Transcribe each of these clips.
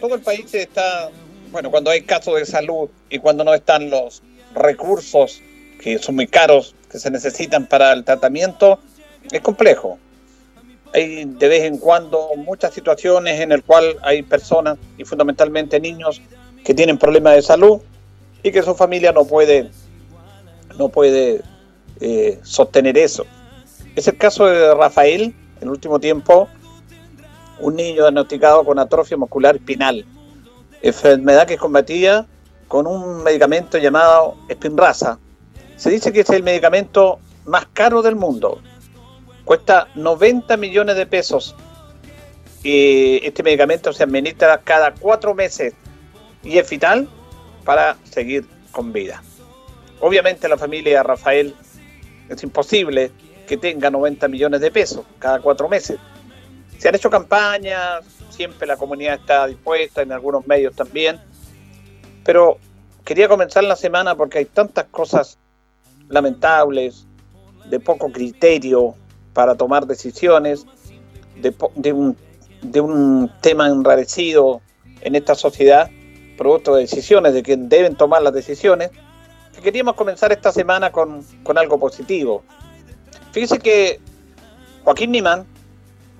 Todo el país está, bueno, cuando hay casos de salud y cuando no están los recursos que son muy caros, que se necesitan para el tratamiento, es complejo. Hay de vez en cuando muchas situaciones en las cuales hay personas, y fundamentalmente niños, que tienen problemas de salud y que su familia no puede, no puede eh, sostener eso. Es el caso de Rafael, en el último tiempo, un niño diagnosticado con atrofia muscular espinal, enfermedad que es combatida con un medicamento llamado Spinraza. Se dice que es el medicamento más caro del mundo. Cuesta 90 millones de pesos. Y este medicamento se administra cada cuatro meses y es vital para seguir con vida. Obviamente la familia Rafael es imposible que tenga 90 millones de pesos cada cuatro meses. Se han hecho campañas, siempre la comunidad está dispuesta, en algunos medios también, pero quería comenzar la semana porque hay tantas cosas lamentables, de poco criterio para tomar decisiones, de, un, tema enrarecido en esta sociedad, producto de decisiones de quien deben tomar las decisiones, que queríamos comenzar esta semana con, algo positivo. Fíjese que Joaquín Niman,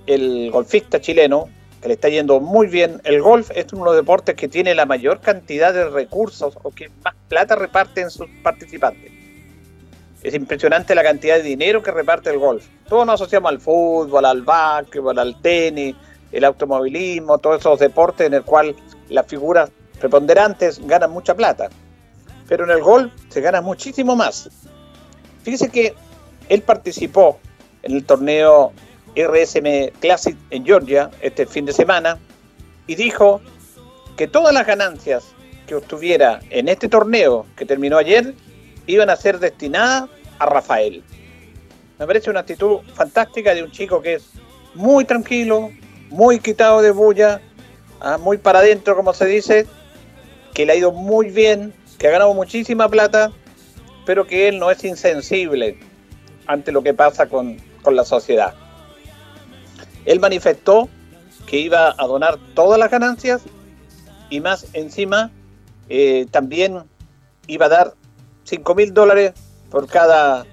el golfista chileno, que le está yendo muy bien. El golf es uno de los deportes que tiene la mayor cantidad de recursos o que más plata reparte en sus participantes. Es impresionante la cantidad de dinero que reparte el golf. Todos nos asociamos al fútbol, al básquetbol, al tenis, el automovilismo, todos esos deportes en el cual las figuras preponderantes ganan mucha plata. Pero en el golf se gana muchísimo más. Fíjese que él participó en el torneo RSM Classic en Georgia este fin de semana y dijo que todas las ganancias que obtuviera en este torneo que terminó ayer iban a ser destinadas a Rafael. Me parece una actitud fantástica de un chico que es muy tranquilo, muy quitado de bulla, ah, muy para adentro como se dice, que le ha ido muy bien, que ha ganado muchísima plata, pero que él no es insensible ante lo que pasa con, con la sociedad. Él manifestó que iba a donar todas las ganancias y más encima eh, también iba a dar 5 mil dólares por cada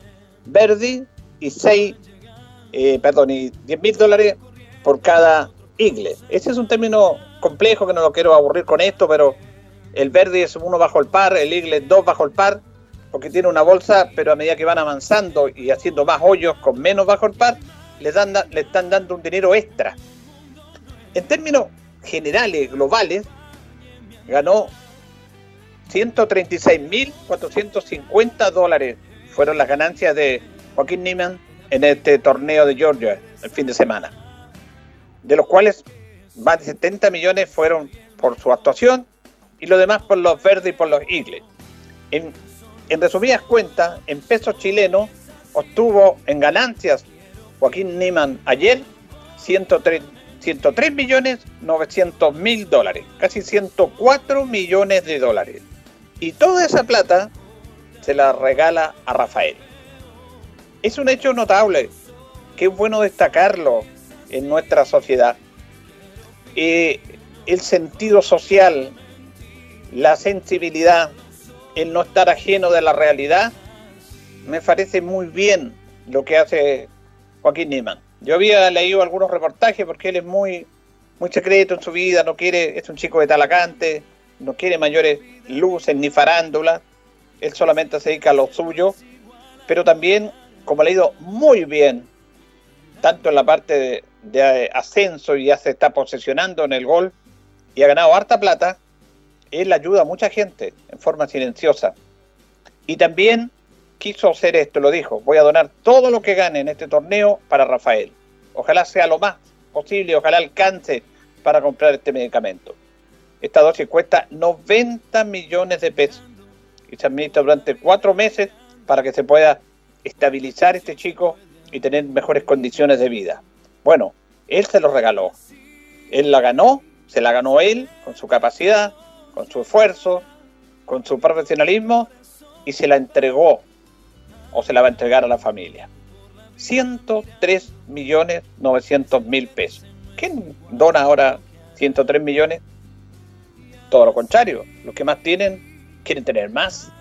Verdi y 6, eh, perdón, y 10 mil dólares por cada Igle. Ese es un término complejo que no lo quiero aburrir con esto, pero el Verdi es uno bajo el par, el Igle dos bajo el par, porque tiene una bolsa, pero a medida que van avanzando y haciendo más hoyos con menos bajo el par, le, dan, están dando un dinero extra. En términos generales, globales, ganó 136.450 dólares fueron las ganancias de Joaquín Neiman en este torneo de Georgia el fin de semana. De los cuales más de 70 millones fueron por su actuación y lo demás por los verdes y por los Eagles. En resumidas cuentas, en pesos chilenos obtuvo en ganancias Joaquín Niman ayer 103, 103 millones 900 mil dólares, casi 104 millones de dólares. Y toda esa plata se la regala a Rafael. Es un hecho notable, que es bueno destacarlo en nuestra sociedad. Eh, el sentido social, la sensibilidad, el no estar ajeno de la realidad, me parece muy bien lo que hace Joaquín Niemann. Yo había leído algunos reportajes porque él es muy, muy secreto en su vida, no quiere, es un chico de Talacante, no quiere mayores luces ni farándula, él solamente se dedica a lo suyo, pero también, como ha leído muy bien, tanto en la parte de, ascenso y ya se está posesionando en el gol y ha ganado harta plata, él ayuda a mucha gente en forma silenciosa. Y también quiso hacer esto, lo dijo, voy a donar todo lo que gane en este torneo para Rafael. Ojalá sea lo más posible, ojalá alcance para comprar este medicamento. Esta dosis cuesta 90 millones de pesos y se administra durante cuatro meses para que se pueda estabilizar este chico y tener mejores condiciones de vida. Bueno, él se lo regaló. Él la ganó, se la ganó él con su capacidad, con su esfuerzo, con su profesionalismo y se la entregó o se la va a entregar a la familia. 103 millones 900 mil pesos. ¿Quién dona ahora 103 millones? Todo lo contrario, los que más tienen quieren tener más.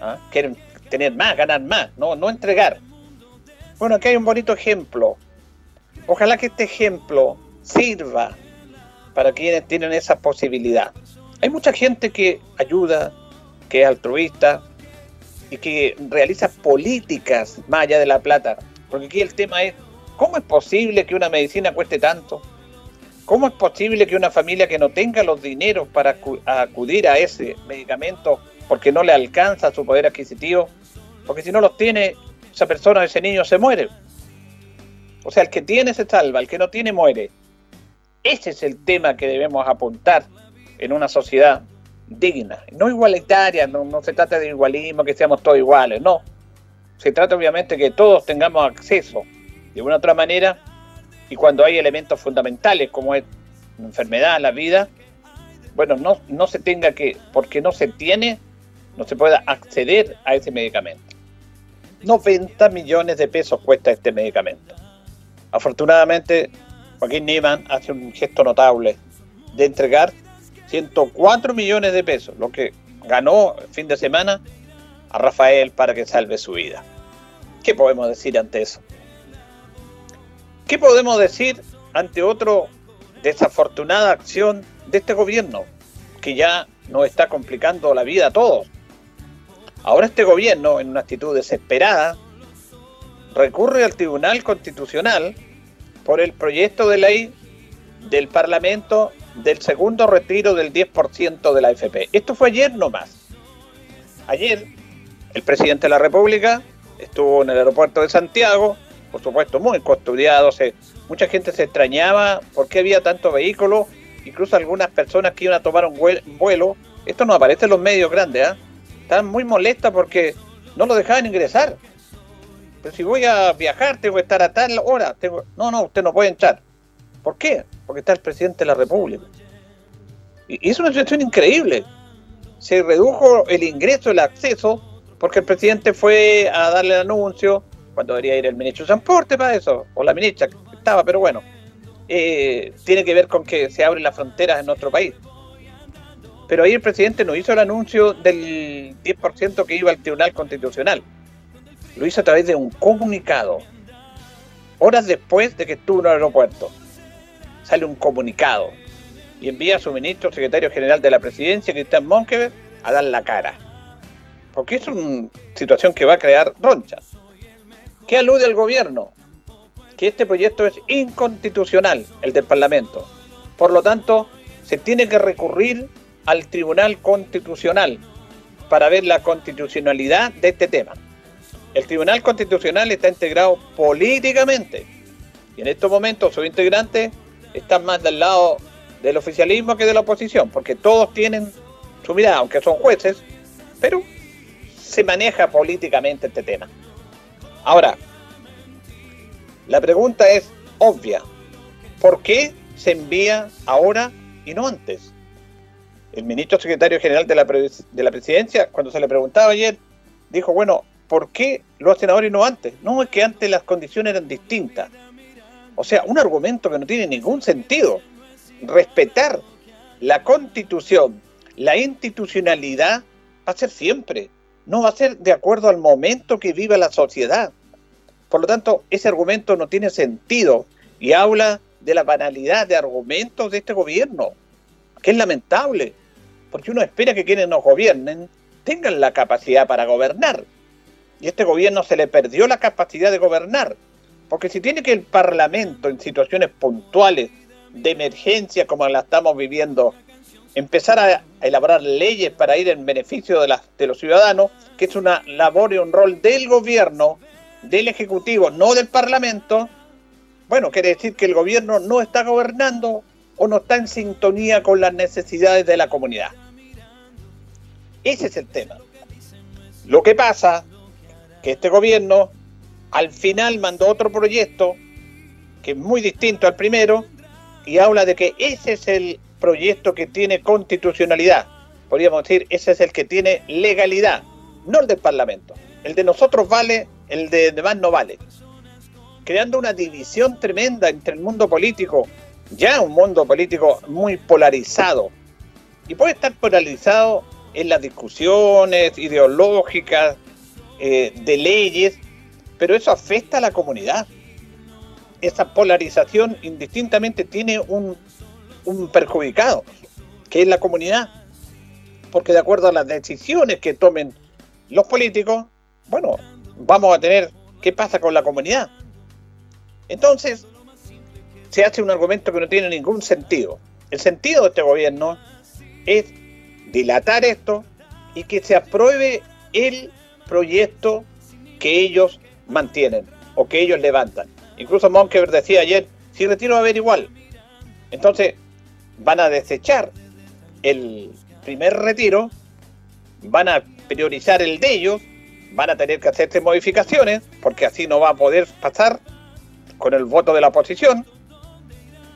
¿ah? Quieren tener más, ganar más, no, no entregar. Bueno, aquí hay un bonito ejemplo. Ojalá que este ejemplo sirva para quienes tienen esa posibilidad. Hay mucha gente que ayuda, que es altruista y que realiza políticas más allá de la plata. Porque aquí el tema es, ¿cómo es posible que una medicina cueste tanto? ¿Cómo es posible que una familia que no tenga los dineros para acudir a ese medicamento porque no le alcanza su poder adquisitivo? Porque si no los tiene, esa persona, ese niño se muere. O sea, el que tiene se salva, el que no tiene muere. Ese es el tema que debemos apuntar en una sociedad digna, no igualitaria, no, se trata de igualismo, que seamos todos iguales, no. Se trata obviamente que todos tengamos acceso de una u otra manera y cuando hay elementos fundamentales como es la enfermedad, la vida, bueno, no, no se tenga que, porque no se tiene, no se pueda acceder a ese medicamento. 90 millones de pesos cuesta este medicamento. Afortunadamente, Joaquín Niemann hace un gesto notable de entregar 104 millones de pesos, lo que ganó el fin de semana a Rafael para que salve su vida. ¿Qué podemos decir ante eso? ¿Qué podemos decir ante otra desafortunada acción de este gobierno que ya nos está complicando la vida a todos? Ahora este gobierno, en una actitud desesperada, recurre al Tribunal Constitucional por el proyecto de ley del Parlamento del segundo retiro del 10% de la AFP. Esto fue ayer nomás. Ayer el presidente de la República estuvo en el aeropuerto de Santiago, por supuesto muy custodiado, mucha gente se extrañaba por qué había tanto vehículo, incluso algunas personas que iban a tomar un vuelo, esto no aparece en los medios grandes, ¿ah? Están muy molestas porque no lo dejaban ingresar. Pero si voy a viajar, tengo que estar a tal hora. Tengo... No, no, usted no puede entrar. ¿Por qué? Porque está el presidente de la República. Y es una situación increíble. Se redujo el ingreso, el acceso, porque el presidente fue a darle el anuncio, cuando debería ir el ministro de Transporte para eso, o la ministra que estaba, pero bueno, eh, tiene que ver con que se abren las fronteras en nuestro país. Pero ahí el presidente no hizo el anuncio del 10% que iba al Tribunal Constitucional. Lo hizo a través de un comunicado. Horas después de que estuvo en el aeropuerto. Sale un comunicado y envía a su ministro, secretario general de la presidencia, Cristian Monkever, a dar la cara. Porque es una situación que va a crear ronchas. ¿Qué alude al gobierno? Que este proyecto es inconstitucional, el del Parlamento. Por lo tanto, se tiene que recurrir al Tribunal Constitucional para ver la constitucionalidad de este tema. El Tribunal Constitucional está integrado políticamente y en estos momentos sus integrantes están más del lado del oficialismo que de la oposición, porque todos tienen su mirada, aunque son jueces, pero se maneja políticamente este tema. Ahora, la pregunta es obvia. ¿Por qué se envía ahora y no antes? el ministro secretario general de la, de la presidencia, cuando se le preguntaba ayer, dijo, bueno, ¿por qué lo hacen ahora y no antes? No, es que antes las condiciones eran distintas. O sea, un argumento que no tiene ningún sentido. Respetar la constitución, la institucionalidad, va a ser siempre. no va a ser de acuerdo al momento que vive la sociedad. Por lo tanto, ese argumento no tiene sentido y habla de la banalidad de argumentos de este gobierno, que es lamentable, porque uno espera que quienes nos gobiernen tengan la capacidad para gobernar. Y a este gobierno se le perdió la capacidad de gobernar, porque si tiene que el Parlamento en situaciones puntuales de emergencia como la estamos viviendo, empezar a, elaborar leyes para ir en beneficio de, los ciudadanos, que es una labor y un rol del gobierno, del Ejecutivo, no del Parlamento, bueno, quiere decir que el gobierno no está gobernando o no está en sintonía con las necesidades de la comunidad. Ese es el tema. Lo que pasa que este gobierno al final mandó otro proyecto que es muy distinto al primero y habla de que ese es el proyecto que tiene constitucionalidad. Podríamos decir, ese es el que tiene legalidad, no el del Parlamento. El de nosotros vale, el de demás no vale. Creando una división tremenda entre el mundo político, ya un mundo político muy polarizado. Y puede estar polarizado en las discusiones ideológicas, eh, de leyes, pero eso afecta a la comunidad. Esa polarización indistintamente tiene un, un perjudicado, que es la comunidad. Porque de acuerdo a las decisiones que tomen los políticos, bueno, vamos a tener qué pasa con la comunidad. Entonces, se hace un argumento que no tiene ningún sentido. El sentido de este gobierno es dilatar esto y que se apruebe el proyecto que ellos mantienen o que ellos levantan. Incluso Monkever decía ayer, si retiro va a haber igual. Entonces, van a desechar el primer retiro, van a priorizar el de ellos, van a tener que hacerse modificaciones, porque así no va a poder pasar con el voto de la oposición,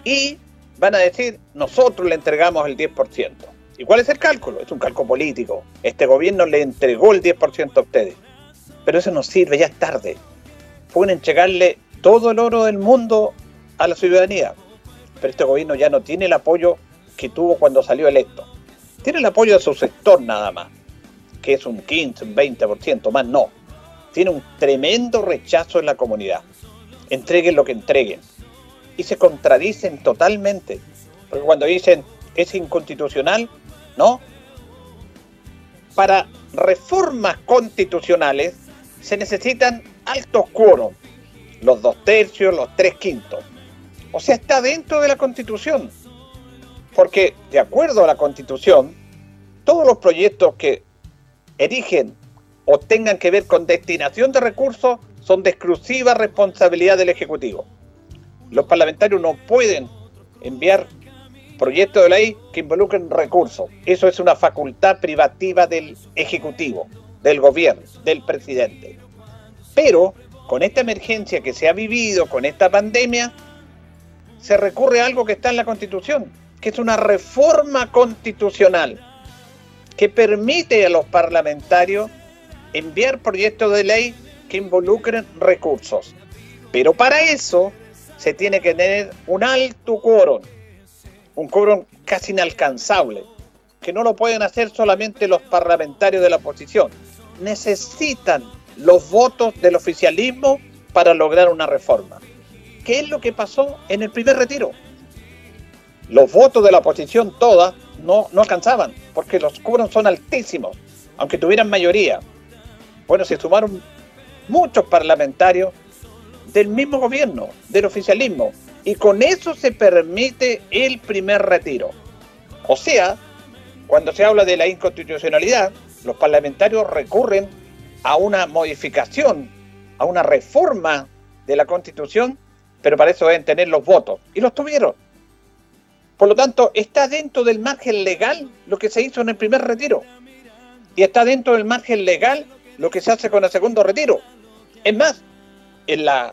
y van a decir, nosotros le entregamos el 10%. ¿Y cuál es el cálculo? Es un cálculo político. Este gobierno le entregó el 10% a ustedes. Pero eso no sirve, ya es tarde. Pueden entregarle todo el oro del mundo a la ciudadanía. Pero este gobierno ya no tiene el apoyo que tuvo cuando salió electo. Tiene el apoyo de su sector nada más, que es un 15, un 20%, más no. Tiene un tremendo rechazo en la comunidad. Entreguen lo que entreguen. Y se contradicen totalmente. Porque cuando dicen es inconstitucional, ¿no? Para reformas constitucionales se necesitan altos quórum, los dos tercios, los tres quintos. O sea, está dentro de la constitución. Porque, de acuerdo a la constitución, todos los proyectos que erigen o tengan que ver con destinación de recursos son de exclusiva responsabilidad del Ejecutivo. Los parlamentarios no pueden enviar proyectos de ley que involucren recursos. Eso es una facultad privativa del Ejecutivo, del gobierno, del presidente. Pero con esta emergencia que se ha vivido, con esta pandemia, se recurre a algo que está en la Constitución, que es una reforma constitucional que permite a los parlamentarios enviar proyectos de ley que involucren recursos. Pero para eso se tiene que tener un alto quórum, un quórum casi inalcanzable, que no lo pueden hacer solamente los parlamentarios de la oposición. Necesitan los votos del oficialismo para lograr una reforma. ¿Qué es lo que pasó en el primer retiro? Los votos de la oposición todas no, no alcanzaban, porque los quórums son altísimos, aunque tuvieran mayoría. Bueno, se sumaron muchos parlamentarios del mismo gobierno, del oficialismo, y con eso se permite el primer retiro. O sea, cuando se habla de la inconstitucionalidad, los parlamentarios recurren a una modificación, a una reforma de la constitución, pero para eso deben tener los votos. Y los tuvieron. Por lo tanto, está dentro del margen legal lo que se hizo en el primer retiro. Y está dentro del margen legal lo que se hace con el segundo retiro. Es más, en la,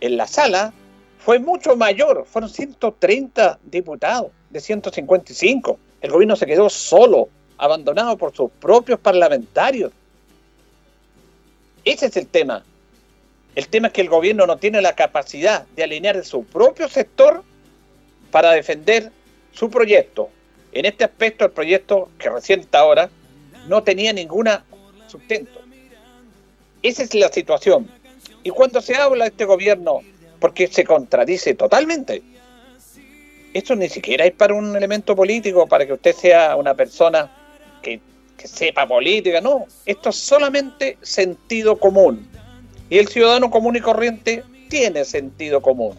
en la sala fue mucho mayor, fueron 130 diputados de 155. El gobierno se quedó solo, abandonado por sus propios parlamentarios. Ese es el tema. El tema es que el gobierno no tiene la capacidad de alinear su propio sector para defender su proyecto. En este aspecto, el proyecto que recién ahora no tenía ninguna sustento. Esa es la situación. Y cuando se habla de este gobierno, porque se contradice totalmente, esto ni siquiera es para un elemento político, para que usted sea una persona que, sepa política, no, esto es solamente sentido común. Y el ciudadano común y corriente tiene sentido común.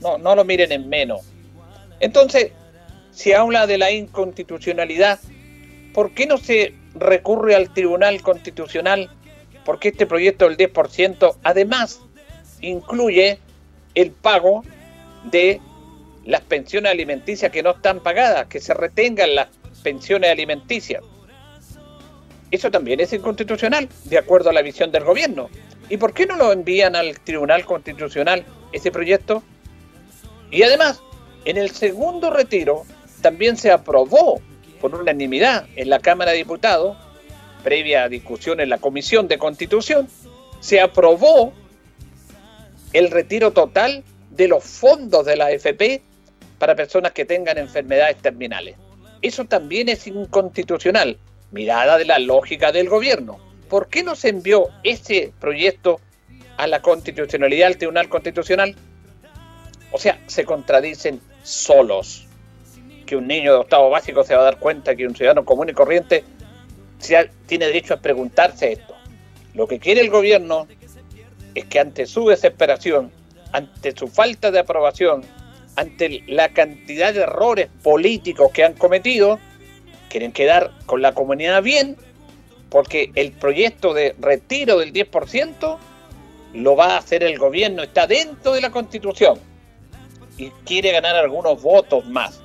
No, no lo miren en menos. Entonces, si habla de la inconstitucionalidad, ¿por qué no se recurre al Tribunal Constitucional? Porque este proyecto del 10% además incluye el pago de las pensiones alimenticias que no están pagadas, que se retengan las pensiones alimenticias. Eso también es inconstitucional, de acuerdo a la visión del gobierno. ¿Y por qué no lo envían al Tribunal Constitucional ese proyecto? Y además, en el segundo retiro también se aprobó por unanimidad en la Cámara de Diputados, previa discusión en la Comisión de Constitución, se aprobó el retiro total de los fondos de la AFP para personas que tengan enfermedades terminales. Eso también es inconstitucional, mirada de la lógica del gobierno. ¿Por qué no se envió ese proyecto a la constitucionalidad, al Tribunal Constitucional? O sea, se contradicen solos. Que un niño de octavo básico se va a dar cuenta que un ciudadano común y corriente tiene derecho a preguntarse esto. Lo que quiere el gobierno es que ante su desesperación, ante su falta de aprobación, ante la cantidad de errores políticos que han cometido, quieren quedar con la comunidad bien, porque el proyecto de retiro del 10% lo va a hacer el gobierno, está dentro de la constitución y quiere ganar algunos votos más,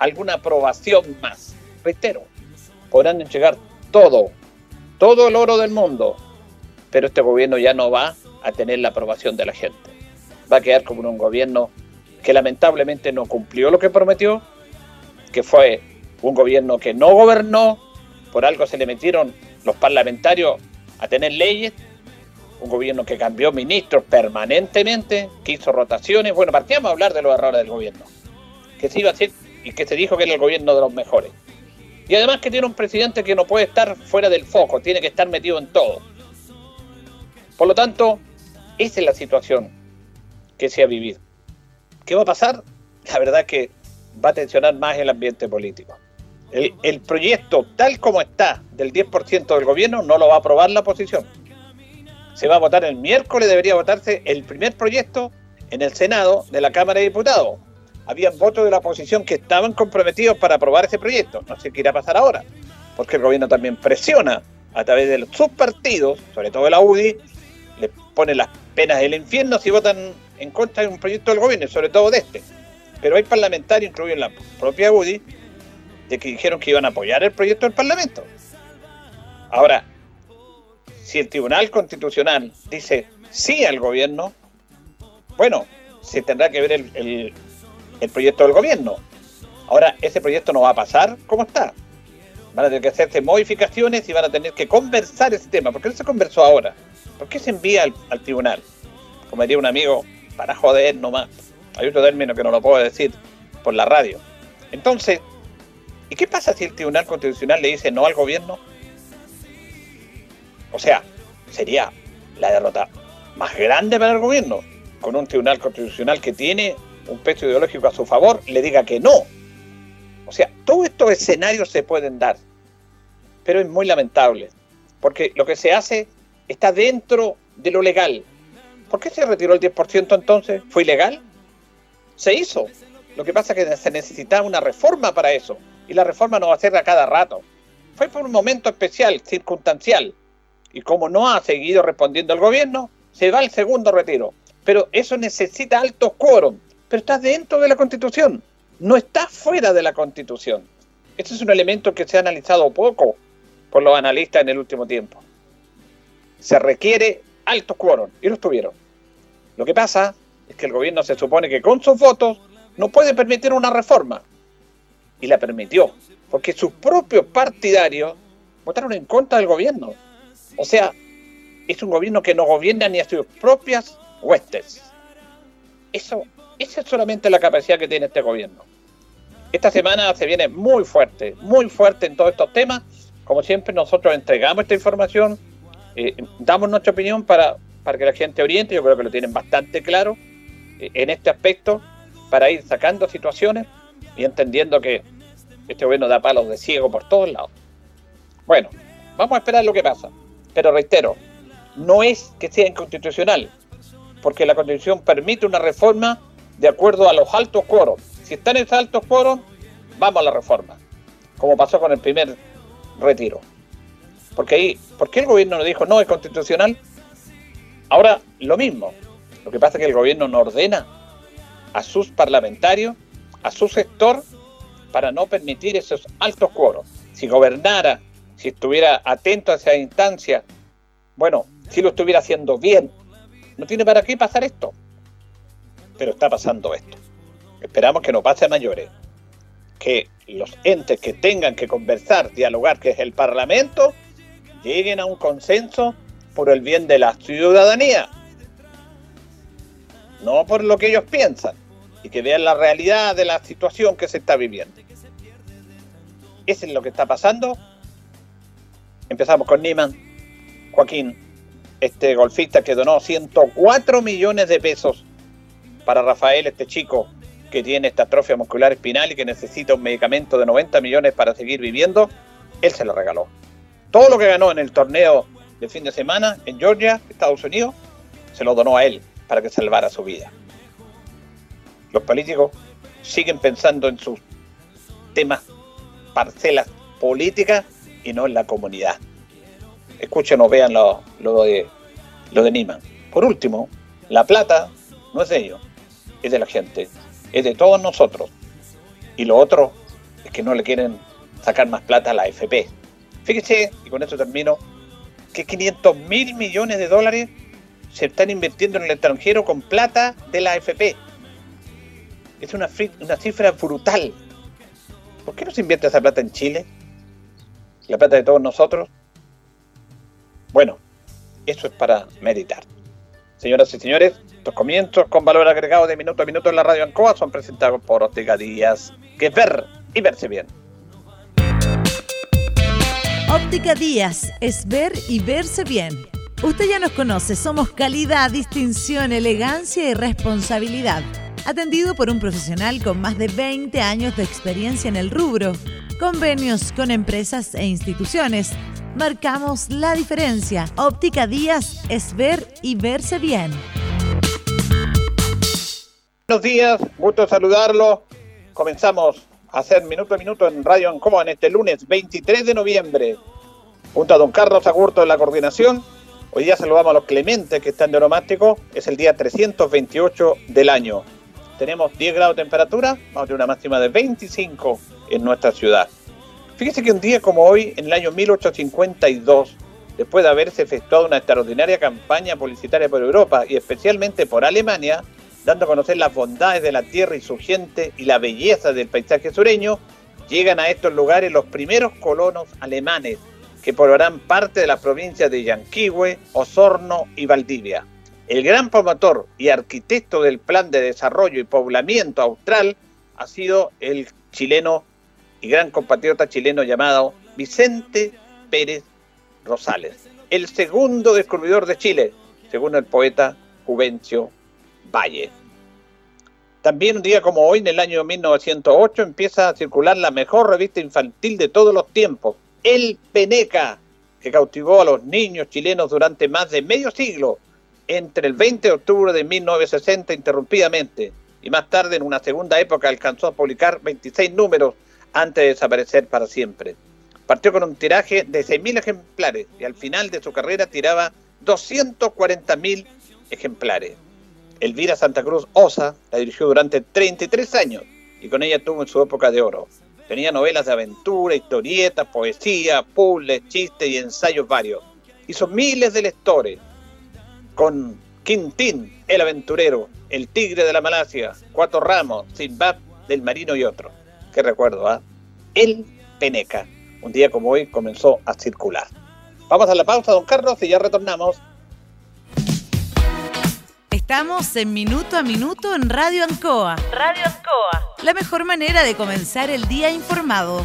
alguna aprobación más. Reitero, podrán llegar todo, todo el oro del mundo, pero este gobierno ya no va a tener la aprobación de la gente. Va a quedar como un gobierno que lamentablemente no cumplió lo que prometió, que fue un gobierno que no gobernó, por algo se le metieron los parlamentarios a tener leyes, un gobierno que cambió ministros permanentemente, que hizo rotaciones. Bueno, partíamos a hablar de los errores del gobierno, que se iba a hacer y que se dijo que era el gobierno de los mejores. Y además que tiene un presidente que no puede estar fuera del foco, tiene que estar metido en todo. Por lo tanto, esa es la situación que se ha vivido. ¿Qué va a pasar? La verdad es que va a tensionar más el ambiente político. El, el proyecto tal como está del 10% del gobierno no lo va a aprobar la oposición se va a votar el miércoles, debería votarse el primer proyecto en el Senado de la Cámara de Diputados. Habían votos de la oposición que estaban comprometidos para aprobar ese proyecto. No sé qué irá a pasar ahora, porque el gobierno también presiona a través de sus partidos, sobre todo de la UDI, le pone las penas del infierno si votan en contra de un proyecto del gobierno, sobre todo de este. Pero hay parlamentarios, incluidos en la propia UDI, de que dijeron que iban a apoyar el proyecto del Parlamento. Ahora, si el Tribunal Constitucional dice sí al gobierno, bueno, se tendrá que ver el, proyecto del gobierno. Ahora, ese proyecto no va a pasar como está. Van a tener que hacerse modificaciones y van a tener que conversar ese tema. ¿Por qué no se conversó ahora? ¿Por qué se envía al, al tribunal? Como diría un amigo, para joder nomás. Hay otro término que no lo puedo decir por la radio. Entonces, ¿y qué pasa si el Tribunal Constitucional le dice no al gobierno? O sea, sería la derrota más grande para el gobierno, con un tribunal constitucional que tiene un peso ideológico a su favor, le diga que no. O sea, todos estos escenarios se pueden dar, pero es muy lamentable, porque lo que se hace está dentro de lo legal. ¿Por qué se retiró el 10% entonces? ¿Fue ilegal? Se hizo. Lo que pasa es que se necesitaba una reforma para eso, y la reforma no va a ser a cada rato. Fue por un momento especial, circunstancial, y como no ha seguido respondiendo el gobierno, se va al segundo retiro. Pero eso necesita altos quórum, pero está dentro de la Constitución, no está fuera de la Constitución. Este es un elemento que se ha analizado poco por los analistas en el último tiempo. Se requiere altos quórum, y los tuvieron. Lo que pasa es que el gobierno se supone que con sus votos no puede permitir una reforma. Y la permitió, porque sus propios partidarios votaron en contra del gobierno. O sea, es un gobierno que no gobierna ni a sus propias huestes. Eso, esa es solamente la capacidad que tiene este gobierno. Esta semana se viene muy fuerte, muy fuerte en todos estos temas, como siempre, nosotros entregamos esta información, eh, damos nuestra opinión para, para que la gente oriente, yo creo que lo tienen bastante claro eh, en este aspecto, para ir sacando situaciones y entendiendo que este gobierno da palos de ciego por todos lados. Bueno, vamos a esperar lo que pasa. Pero reitero, no es que sea inconstitucional, porque la constitución permite una reforma de acuerdo a los altos coros. Si están en esos altos coros, vamos a la reforma, como pasó con el primer retiro. Porque ahí, ¿por qué el gobierno no dijo no es constitucional? Ahora, lo mismo. Lo que pasa es que el gobierno no ordena a sus parlamentarios, a su sector, para no permitir esos altos coros. Si gobernara, si estuviera atento a esa instancia, bueno, si lo estuviera haciendo bien, no tiene para qué pasar esto. Pero está pasando esto. Esperamos que no pase a mayores. Que los entes que tengan que conversar, dialogar, que es el Parlamento, lleguen a un consenso por el bien de la ciudadanía. No por lo que ellos piensan. Y que vean la realidad de la situación que se está viviendo. Eso es lo que está pasando. Empezamos con Niman, Joaquín, este golfista que donó 104 millones de pesos para Rafael, este chico que tiene esta atrofia muscular espinal y que necesita un medicamento de 90 millones para seguir viviendo, él se lo regaló. Todo lo que ganó en el torneo de fin de semana en Georgia, Estados Unidos, se lo donó a él para que salvara su vida. Los políticos siguen pensando en sus temas parcelas políticas y no en la comunidad. Escuchen o vean lo, de, lo de. Por último, la plata no es de ellos, es de la gente, es de todos nosotros. Y lo otro es que no le quieren sacar más plata a la AFP. Fíjese, y con esto termino, que 500 mil millones de dólares se están invirtiendo en el extranjero con plata de la AFP. Es una, una cifra brutal. ¿Por qué no se invierte esa plata en Chile? La plata de todos nosotros. Bueno, eso es para meditar. Señoras y señores, estos comienzos con valor agregado de minuto a minuto en la radio Ancoa son presentados por Ortega Díaz, que ver y verse bien. Óptica Díaz es ver y verse bien. Usted ya nos conoce, somos calidad, distinción, elegancia y responsabilidad atendido por un profesional con más de 20 años de experiencia en el rubro. Convenios con empresas e instituciones. Marcamos la diferencia. Óptica Díaz es ver y verse bien. Buenos días, gusto saludarlo. Comenzamos a hacer minuto a minuto en Radio Ancoa en este lunes 23 de noviembre. Junto a don Carlos Agurto en la coordinación. Hoy día saludamos a los Clementes que están de oromástico. Es el día 328 del año tenemos 10 grados de temperatura, vamos a tener una máxima de 25 en nuestra ciudad. Fíjese que un día como hoy, en el año 1852, después de haberse efectuado una extraordinaria campaña publicitaria por Europa y especialmente por Alemania, dando a conocer las bondades de la tierra y su gente y la belleza del paisaje sureño, llegan a estos lugares los primeros colonos alemanes que poblarán parte de las provincias de Yanquihue, Osorno y Valdivia. El gran promotor y arquitecto del plan de desarrollo y poblamiento austral ha sido el chileno y gran compatriota chileno llamado Vicente Pérez Rosales, el segundo descubridor de Chile, según el poeta Juvencio Valle. También un día como hoy, en el año 1908, empieza a circular la mejor revista infantil de todos los tiempos, El Peneca, que cautivó a los niños chilenos durante más de medio siglo entre el 20 de octubre de 1960 interrumpidamente y más tarde en una segunda época alcanzó a publicar 26 números antes de desaparecer para siempre. Partió con un tiraje de 6.000 ejemplares y al final de su carrera tiraba 240.000 ejemplares. Elvira Santa Cruz Osa la dirigió durante 33 años y con ella tuvo en su época de oro. Tenía novelas de aventura, historietas, poesía, puzzles, chistes y ensayos varios. Hizo miles de lectores, con Quintín, el aventurero, el tigre de la Malasia, Cuatro Ramos, Zimbab del Marino y otro. Qué recuerdo, ¿ah? El Peneca. Un día como hoy comenzó a circular. Vamos a la pausa, don Carlos, y ya retornamos. Estamos en Minuto a Minuto en Radio Ancoa. Radio Ancoa. La mejor manera de comenzar el día informado.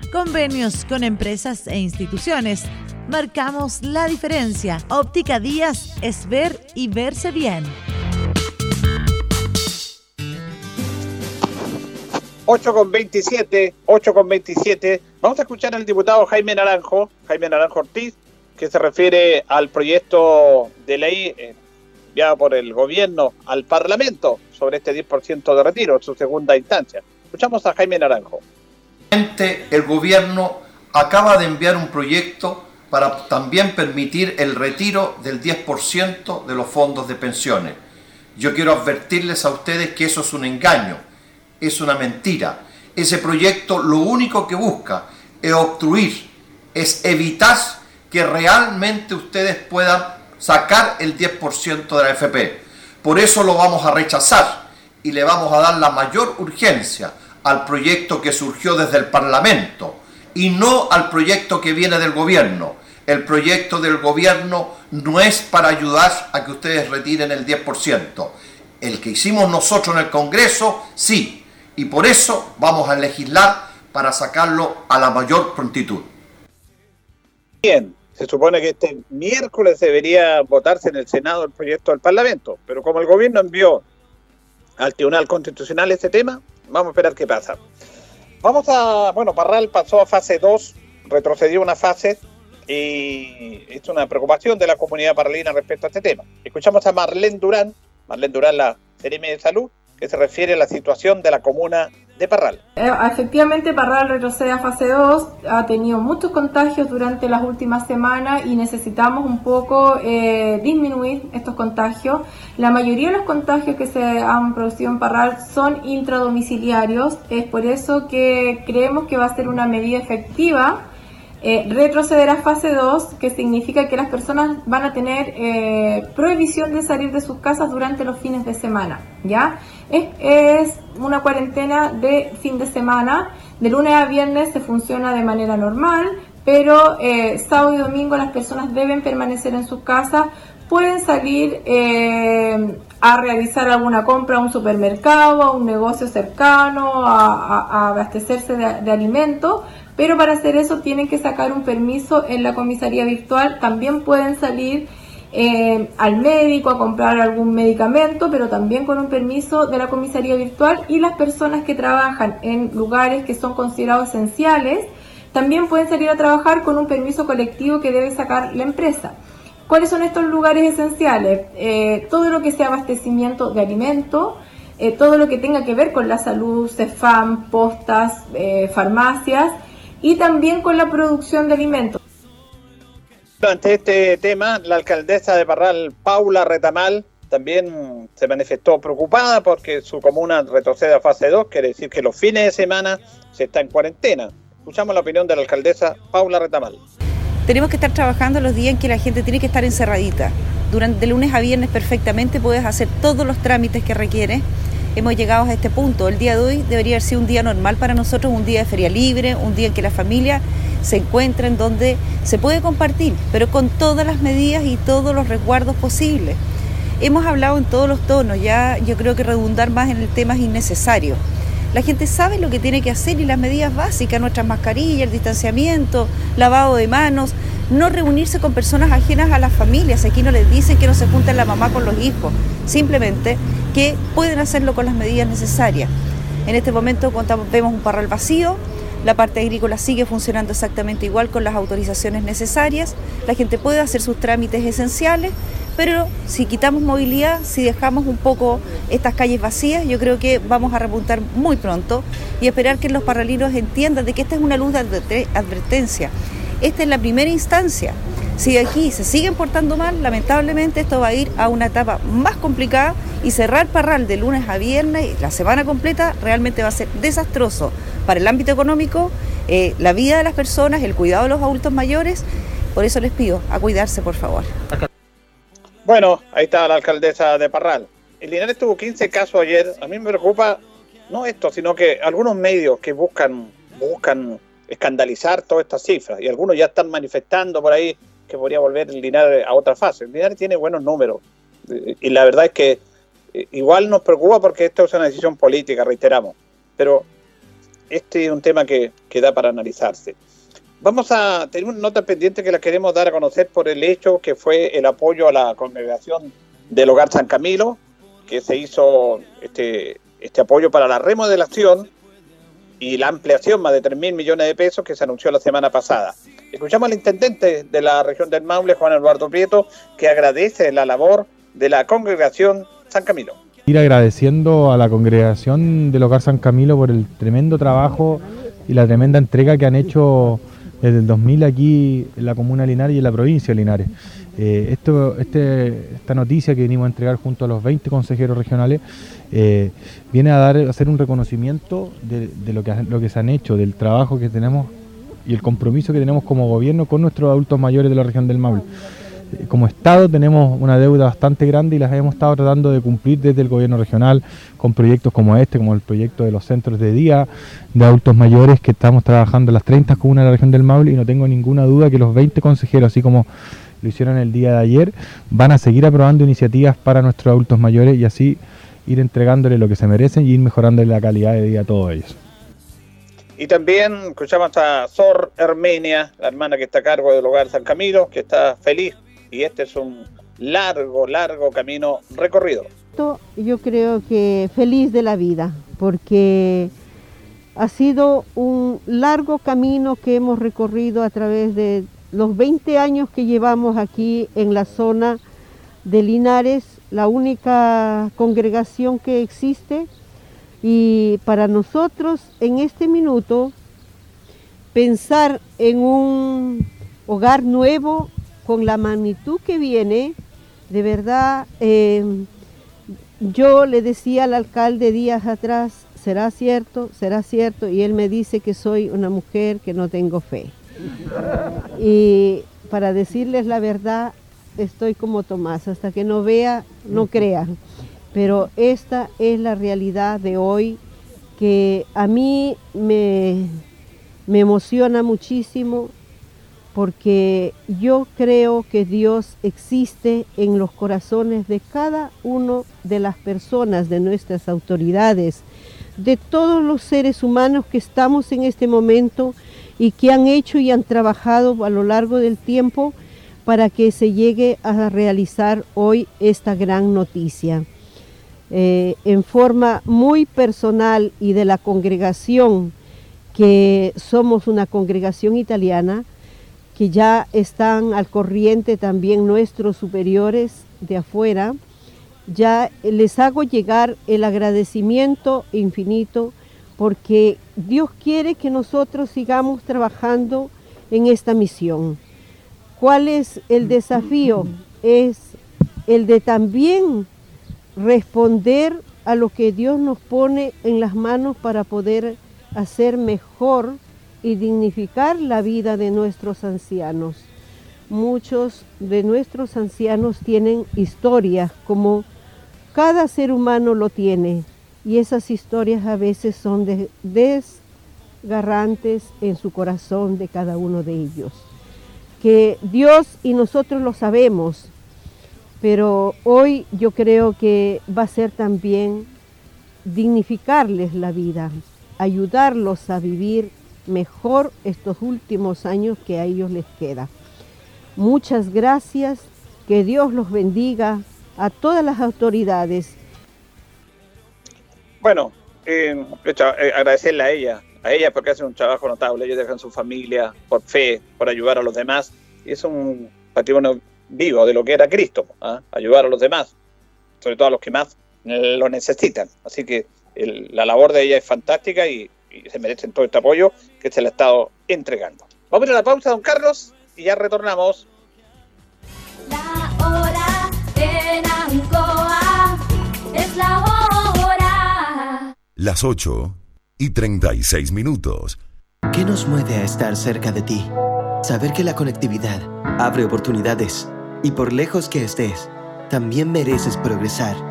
Convenios con empresas e instituciones. Marcamos la diferencia. Óptica Díaz es ver y verse bien. 8 con 27, 8 con 27. Vamos a escuchar al diputado Jaime Naranjo, Jaime Naranjo Ortiz, que se refiere al proyecto de ley eh, enviado por el gobierno al Parlamento sobre este 10% de retiro, su segunda instancia. Escuchamos a Jaime Naranjo. El gobierno acaba de enviar un proyecto para también permitir el retiro del 10% de los fondos de pensiones. Yo quiero advertirles a ustedes que eso es un engaño es una mentira. Ese proyecto lo único que busca es obstruir, es evitar que realmente ustedes puedan sacar el 10% de la FP. Por eso lo vamos a rechazar y le vamos a dar la mayor urgencia al proyecto que surgió desde el Parlamento y no al proyecto que viene del gobierno. El proyecto del gobierno no es para ayudar a que ustedes retiren el 10%. El que hicimos nosotros en el Congreso, sí, y por eso vamos a legislar para sacarlo a la mayor prontitud. Bien, se supone que este miércoles debería votarse en el Senado el proyecto del Parlamento, pero como el gobierno envió al Tribunal Constitucional este tema, vamos a esperar qué pasa. Vamos a, bueno, Parral pasó a fase 2, retrocedió una fase y es una preocupación de la comunidad paralina respecto a este tema. Escuchamos a Marlene Durán, Marlene Durán, la CRM de Salud, que se refiere a la situación de la comuna Eh, efectivamente, Parral retrocede a fase 2, ha tenido muchos contagios durante las últimas semanas y necesitamos un poco eh, disminuir estos contagios. La mayoría de los contagios que se han producido en Parral son intradomiciliarios, es por eso que creemos que va a ser una medida efectiva eh, retroceder a fase 2, que significa que las personas van a tener prohibición de salir de sus casas durante los fines de semana, ¿ya? Es, una cuarentena de fin de semana, de lunes a viernes se funciona de manera normal, pero eh, sábado y domingo las personas deben permanecer en sus casas, pueden salir a realizar alguna compra a un supermercado, a un negocio cercano, a, abastecerse de, de alimentos, pero para hacer eso tienen que sacar un permiso en la comisaría virtual. También pueden salir eh, al médico a comprar algún medicamento, pero también con un permiso de la comisaría virtual. Y las personas que trabajan en lugares que son considerados esenciales, también pueden salir a trabajar con un permiso colectivo que debe sacar la empresa. ¿Cuáles son estos lugares esenciales? Eh, todo lo que sea abastecimiento de alimentos, eh, todo lo que tenga que ver con la salud, CEFAM, postas, farmacias, y también con la producción de alimentos. Ante este tema, la alcaldesa de Parral, Paula Retamal, también se manifestó preocupada porque su comuna retrocede a fase 2, quiere decir que los fines de semana se está en cuarentena. Escuchamos la opinión de la alcaldesa Paula Retamal. Tenemos que estar trabajando los días en que la gente tiene que estar encerradita. Durante lunes a viernes perfectamente puedes hacer todos los trámites que requiere hemos llegado a este punto. El día de hoy debería ser un día normal para nosotros, un día de feria libre, un día en que la familia se encuentra en donde se puede compartir, pero con todas las medidas y todos los resguardos posibles. Hemos hablado en todos los tonos, ya yo creo que redundar más en el tema es innecesario. La gente sabe lo que tiene que hacer y las medidas básicas, nuestras mascarillas, el distanciamiento, lavado de manos, no reunirse con personas ajenas a las familias. Aquí no les dicen que no se junten la mamá con los hijos, simplemente que pueden hacerlo con las medidas necesarias. En este momento vemos un parral vacío, la parte agrícola sigue funcionando exactamente igual con las autorizaciones necesarias, la gente puede hacer sus trámites esenciales, pero si quitamos movilidad, si dejamos un poco estas calles vacías, yo creo que vamos a repuntar muy pronto y esperar que los parralinos entiendan de que esta es una luz de advertencia. Esta es la primera instancia. Si aquí se siguen portando mal, lamentablemente esto va a ir a una etapa más complicada y cerrar Parral de lunes a viernes, la semana completa, realmente va a ser desastroso para el ámbito económico, eh, la vida de las personas, el cuidado de los adultos mayores. Por eso les pido a cuidarse, por favor. Bueno, ahí está la alcaldesa de Parral. El Linares tuvo 15 casos ayer. A mí me preocupa no esto, sino que algunos medios que buscan, buscan escandalizar todas estas cifras y algunos ya están manifestando por ahí que podría volver el Linares a otra fase. El Linares tiene buenos números y la verdad es que eh, igual nos preocupa porque esto es una decisión política, reiteramos, pero este es un tema que, que da para analizarse. Vamos a tener una nota pendiente que la queremos dar a conocer por el hecho que fue el apoyo a la congregación del Hogar San Camilo, que se hizo este, este apoyo para la remodelación y la ampliación, más de 3 mil millones de pesos, que se anunció la semana pasada. Escuchamos al intendente de la región del Maule, Juan Eduardo Prieto, que agradece la labor de la congregación San Camilo. Ir agradeciendo a la congregación del Hogar San Camilo por el tremendo trabajo y la tremenda entrega que han hecho desde el 2000 aquí en la comuna de Linares y en la provincia de Linares. Eh, esto, este, esta noticia que venimos a entregar junto a los 20 consejeros regionales eh, viene a dar a hacer un reconocimiento de, lo, que, lo que se han hecho, del trabajo que tenemos y el compromiso que tenemos como gobierno con nuestros adultos mayores de la región del Maule como Estado tenemos una deuda bastante grande y las hemos estado tratando de cumplir desde el gobierno regional con proyectos como este, como el proyecto de los centros de día de adultos mayores que estamos trabajando en las 30 comunas de la región del Maule y no tengo ninguna duda que los 20 consejeros, así como lo hicieron el día de ayer, van a seguir aprobando iniciativas para nuestros adultos mayores y así ir entregándole lo que se merecen y ir mejorando la calidad de vida a todos ellos. Y también escuchamos a Sor Hermenia, la hermana que está a cargo del hogar San Camilo, que está feliz y este es un largo, largo camino recorrido. Yo creo que feliz de la vida, porque ha sido un largo camino que hemos recorrido a través de los 20 años que llevamos aquí en la zona de Linares, la única congregación que existe. Y para nosotros en este minuto, pensar en un hogar nuevo con la magnitud que viene, de verdad, eh, yo le decía al alcalde días atrás, será cierto, será cierto, y él me dice que soy una mujer que no tengo fe. Y para decirles la verdad, estoy como Tomás, hasta que no vea, no crea. Pero esta es la realidad de hoy que a mí me, me emociona muchísimo, porque yo creo que Dios existe en los corazones de cada uno de las personas, de nuestras autoridades, de todos los seres humanos que estamos en este momento y que han hecho y han trabajado a lo largo del tiempo para que se llegue a realizar hoy esta gran noticia. Eh, en forma muy personal y de la congregación, que somos una congregación italiana, que ya están al corriente también nuestros superiores de afuera, ya les hago llegar el agradecimiento infinito porque Dios quiere que nosotros sigamos trabajando en esta misión. ¿Cuál es el desafío? Es el de también responder a lo que Dios nos pone en las manos para poder hacer mejor y dignificar la vida de nuestros ancianos. Muchos de nuestros ancianos tienen historias como cada ser humano lo tiene y esas historias a veces son desgarrantes en su corazón de cada uno de ellos. Que Dios y nosotros lo sabemos, pero hoy yo creo que va a ser también dignificarles la vida, ayudarlos a vivir mejor estos últimos años que a ellos les queda. Muchas gracias, que Dios los bendiga a todas las autoridades. Bueno, eh, eh, agradecerle a ella, a ella porque hace un trabajo notable, ellos dejan su familia por fe, por ayudar a los demás, y es un patrimonio vivo de lo que era Cristo, ¿ah? ayudar a los demás, sobre todo a los que más lo necesitan. Así que la labor de ella es fantástica y, se merecen todo este apoyo que se le ha estado entregando. Vamos a ir a la pausa, don Carlos, y ya retornamos. La hora en Ancoa es la hora. Las 8 y 36 minutos. ¿Qué nos mueve a estar cerca de ti? Saber que la conectividad abre oportunidades y por lejos que estés, también mereces progresar.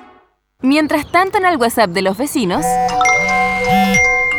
Mientras tanto en el WhatsApp de los vecinos...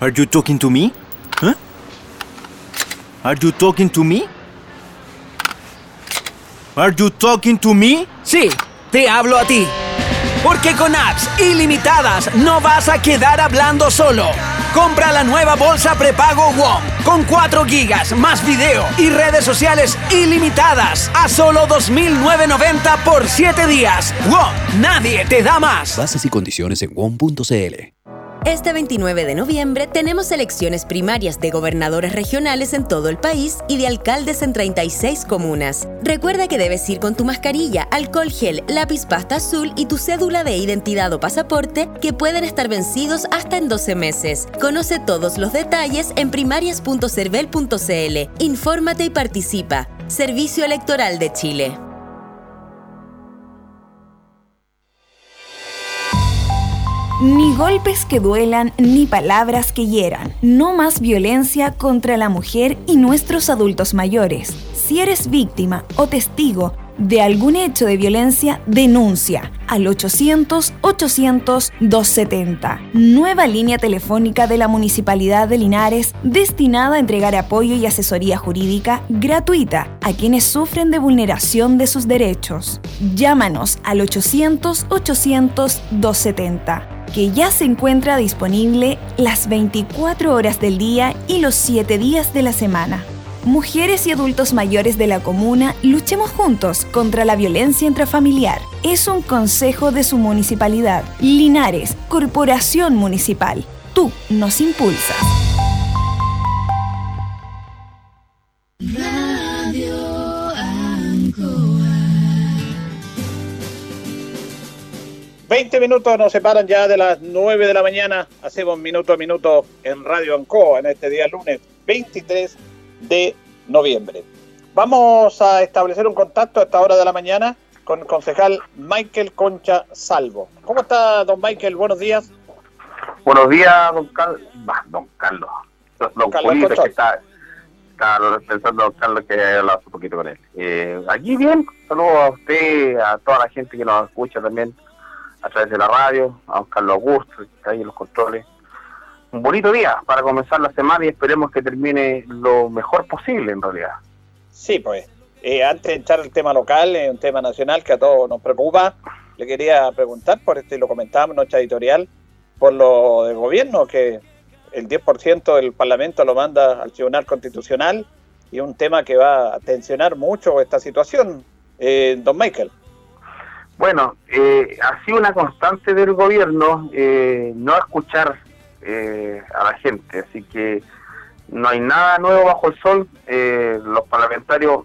Are you talking to me? Huh? Are you talking to me? Are you talking to me? Sí, te hablo a ti. Porque con apps ilimitadas no vas a quedar hablando solo. Compra la nueva bolsa prepago WOM con 4 gigas más video y redes sociales ilimitadas a solo 2.990 por 7 días. WOM, nadie te da más. Bases y condiciones en WOM.cl. Este 29 de noviembre tenemos elecciones primarias de gobernadores regionales en todo el país y de alcaldes en 36 comunas. Recuerda que debes ir con tu mascarilla, alcohol gel, lápiz pasta azul y tu cédula de identidad o pasaporte que pueden estar vencidos hasta en 12 meses. Conoce todos los detalles en primarias.cervel.cl. Infórmate y participa. Servicio Electoral de Chile. Ni golpes que duelan, ni palabras que hieran. No más violencia contra la mujer y nuestros adultos mayores. Si eres víctima o testigo de algún hecho de violencia, denuncia al 800-800-270. Nueva línea telefónica de la Municipalidad de Linares destinada a entregar apoyo y asesoría jurídica gratuita a quienes sufren de vulneración de sus derechos. Llámanos al 800-800-270 que ya se encuentra disponible las 24 horas del día y los 7 días de la semana. Mujeres y adultos mayores de la comuna, luchemos juntos contra la violencia intrafamiliar. Es un consejo de su municipalidad. Linares, Corporación Municipal. Tú nos impulsas. 20 minutos nos separan ya de las 9 de la mañana. Hacemos minuto a minuto en Radio Ancoa en este día lunes 23 de noviembre. Vamos a establecer un contacto a esta hora de la mañana con el concejal Michael Concha Salvo. ¿Cómo está, don Michael? Buenos días. Buenos días, don Carlos. Bah, don Carlos. Don, Carlos Julito, que está, está pensando don Carlos que he hablado un poquito con él. Eh, aquí bien, saludos a usted, a toda la gente que nos escucha también a través de la radio, a don Carlos Augusto, que está ahí en los controles. Un bonito día para comenzar la semana y esperemos que termine lo mejor posible en realidad. Sí, pues. Eh, antes de entrar al tema local, eh, un tema nacional que a todos nos preocupa, le quería preguntar, por este lo comentábamos en nuestra editorial, por lo del gobierno, que el 10% del Parlamento lo manda al Tribunal Constitucional y un tema que va a tensionar mucho esta situación, eh, don Michael. Bueno, eh, ha sido una constante del gobierno eh, no escuchar eh, a la gente, así que no hay nada nuevo bajo el sol. Eh, los parlamentarios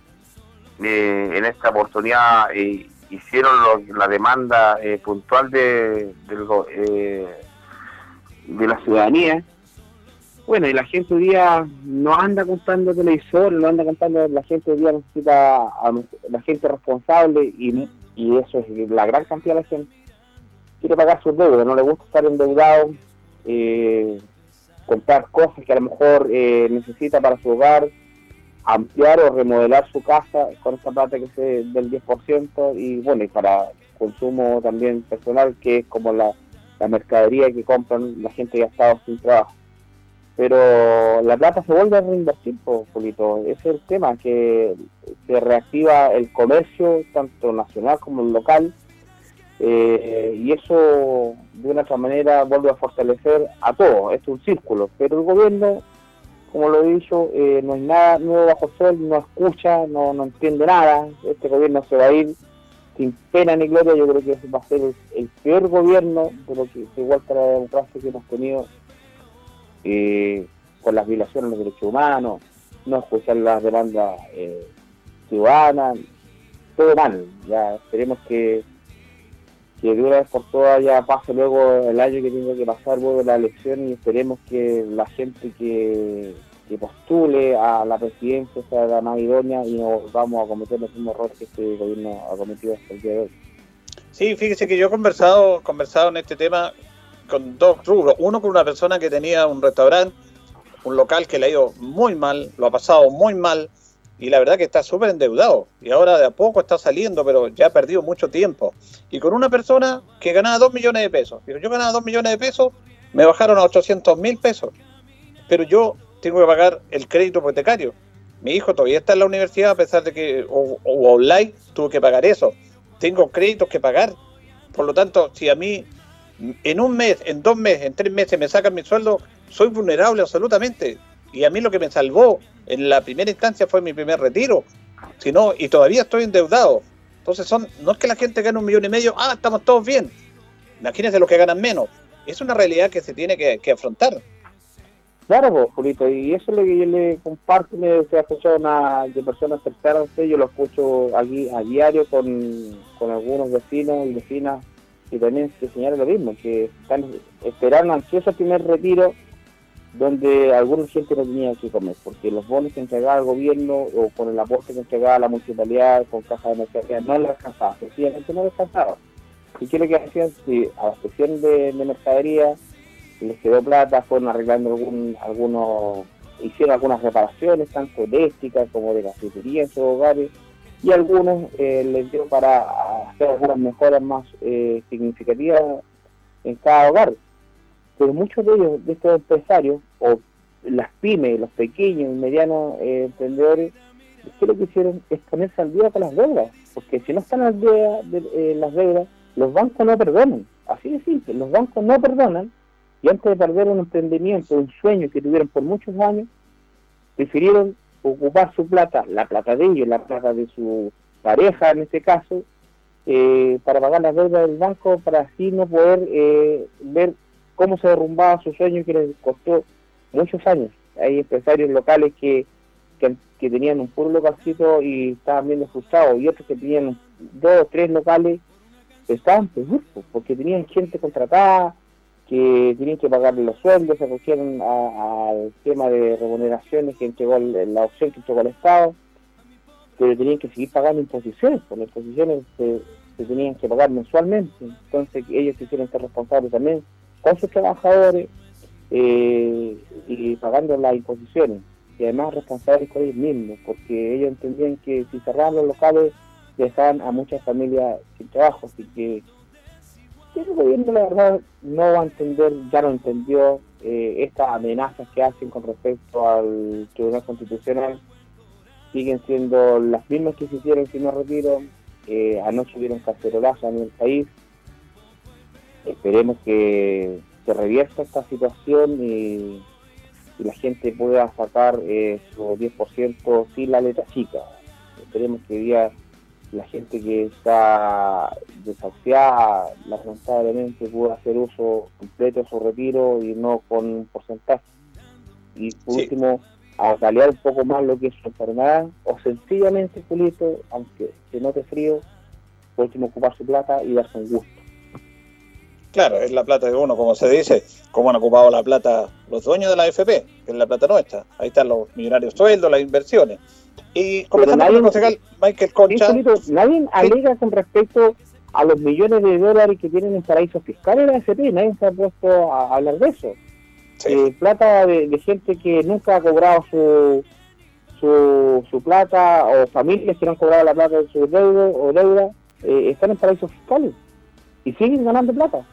eh, en esta oportunidad eh, hicieron lo- la demanda eh, puntual de, eh, de la ciudadanía. Bueno, y la gente hoy día no anda comprando televisor, no anda comprando, la gente hoy día necesita a la gente responsable y, y eso es la gran cantidad de la gente. Quiere pagar sus deudas, no le gusta estar endeudado, eh, comprar cosas que a lo mejor eh, necesita para su hogar, ampliar o remodelar su casa con esa plata que es del 10% y bueno, y para consumo también personal, que es como la, mercadería que compran la gente que ha estado sin trabajo pero la plata se vuelve a reinvertir, po, Julito. Ese es el tema, que se reactiva el comercio, tanto nacional como local, eh, y eso de una otra manera vuelve a fortalecer a todos. Es un círculo, pero el gobierno, como lo he dicho, eh, no hay nada nuevo bajo sol, no escucha, no, no entiende nada. Este gobierno se va a ir sin pena ni gloria. Yo creo que va a ser el, peor gobierno de lo que igual para la democracia que hemos tenido eh, con las violaciones de los derechos humanos, no escuchar las demandas eh, ciudadanas, todo mal. Ya esperemos que, que de una vez por todas ya pase luego el año que tiene que pasar luego la elección y esperemos que la gente que, que postule a la presidencia sea la más idónea y no vamos a cometer los mismos errores que este gobierno ha cometido hasta el día de hoy. Sí, fíjese que yo he conversado, conversado en este tema con dos rubros. Uno con una persona que tenía un restaurante, un local que le ha ido muy mal, lo ha pasado muy mal y la verdad que está súper endeudado y ahora de a poco está saliendo, pero ya ha perdido mucho tiempo. Y con una persona que ganaba 2 millones de pesos. Digo, yo ganaba 2 millones de pesos, me bajaron a 800 mil pesos, pero yo tengo que pagar el crédito hipotecario. Mi hijo todavía está en la universidad a pesar de que, o, o online, tuve que pagar eso. Tengo créditos que pagar. Por lo tanto, si a mí en un mes, en dos meses, en tres meses me sacan mi sueldo, soy vulnerable absolutamente. Y a mí lo que me salvó en la primera instancia fue mi primer retiro. Si no, y todavía estoy endeudado. Entonces son, no es que la gente gane un millón y medio, ah, estamos todos bien. Imagínense los que ganan menos. Es una realidad que se tiene que, afrontar. Claro, pues, Julito, y eso es lo que yo le comparto, me escuchado una, de personas cercanas yo lo escucho aquí a diario con, con algunos vecinos y vecinas y también se señala lo mismo, que están esperando ansiosos el primer retiro donde alguna gente no tenía que comer, porque los bonos que entregaba el gobierno o con el aporte que entregaba la municipalidad con caja de mercadería no les alcanzaba, sencillamente no les alcanzaba. ¿Y qué es lo que hacían? Si abastecían de, de mercadería, les quedó plata, fueron arreglando algún, algunos, hicieron algunas reparaciones, tanto eléctricas como de cafetería en sus hogares, y algunos eh, les dio para hacer algunas mejoras más eh, significativas en cada hogar. Pero muchos de ellos, de estos empresarios, o las pymes, los pequeños y medianos eh, emprendedores, ¿qué lo que hicieron? Es ponerse al día con las deudas, porque si no están al día de eh, las deudas, los bancos no perdonan. Así de simple, los bancos no perdonan y antes de perder un emprendimiento, un sueño que tuvieron por muchos años, prefirieron ocupar su plata, la plata de ellos, la plata de su pareja en este caso, eh, para pagar las deudas del banco, para así no poder eh, ver cómo se derrumbaba su sueño que les costó muchos años. Hay empresarios locales que, que, tenían un puro localcito y estaban bien frustrados, y otros que tenían dos o tres locales estaban peor, porque tenían gente contratada, que tenían que pagarle los sueldos, se acogieron al tema de remuneraciones que entregó el- la opción que entregó el Estado, pero tenían que seguir pagando imposiciones, porque las imposiciones se, se tenían que pagar mensualmente, entonces ellos quisieron ser responsables también con sus trabajadores eh, y pagando las imposiciones. Y además responsables con ellos mismos, porque ellos entendían que si cerraban los locales dejaban a muchas familias sin trabajo, así que el gobierno la verdad no va a entender, ya lo entendió, eh, estas amenazas que hacen con respecto al Tribunal Constitucional. Siguen siendo las mismas que se hicieron si no retiro, eh, anoche hubieron cacerolazo en el país, esperemos que se revierta esta situación y, y la gente pueda sacar eh, su 10% sin la letra chica. Esperemos que día la gente que está desahuciada, lamentablemente, pueda hacer uso completo de su retiro y no con un porcentaje. Y por último, a paliar un poco más lo que es su enfermedad, o sencillamente, Julito, aunque se note frío, por último, ocupar su plata y darse un gusto. Claro, es la plata de uno, como se dice, como han ocupado la plata los dueños de la AFP, que es la plata nuestra. Ahí están los millonarios sueldos, las inversiones. Y comenzando con el concejal Michael Concha. Nadie alega con respecto a los millones de dólares que tienen en paraísos fiscales la AFP, nadie se ha puesto a hablar de eso. Eh, plata de, de gente que nunca ha cobrado su, su, su plata, o familias que no han cobrado la plata de su deuda, o deuda eh, están en paraísos fiscales y siguen ganando plata.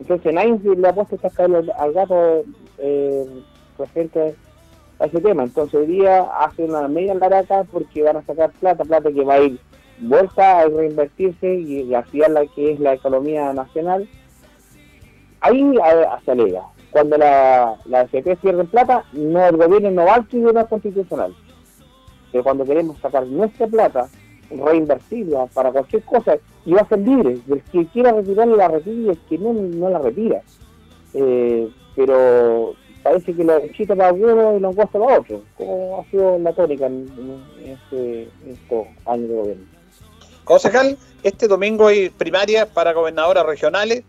Entonces nadie le ha puesto estas caras al gato eh, referente a ese tema. Entonces hoy día hacen una media laraca porque van a sacar plata, plata que va a ir vuelta a reinvertirse y, y hacia la que es la economía nacional. Ahí se alega. Cuando la, la AFP pierde plata, no el gobierno no va al tribunal constitucional. Pero cuando queremos sacar nuestra plata, reinvertirla para cualquier cosa, y va a ser libre. El que quiera retirarla la retira y el que no, no la retira. Eh, pero parece que lo chita para uno y lo gusta para otro, como ha sido la tónica en, este, estos años de gobierno. Concejal, este domingo hay primarias para gobernadoras regionales,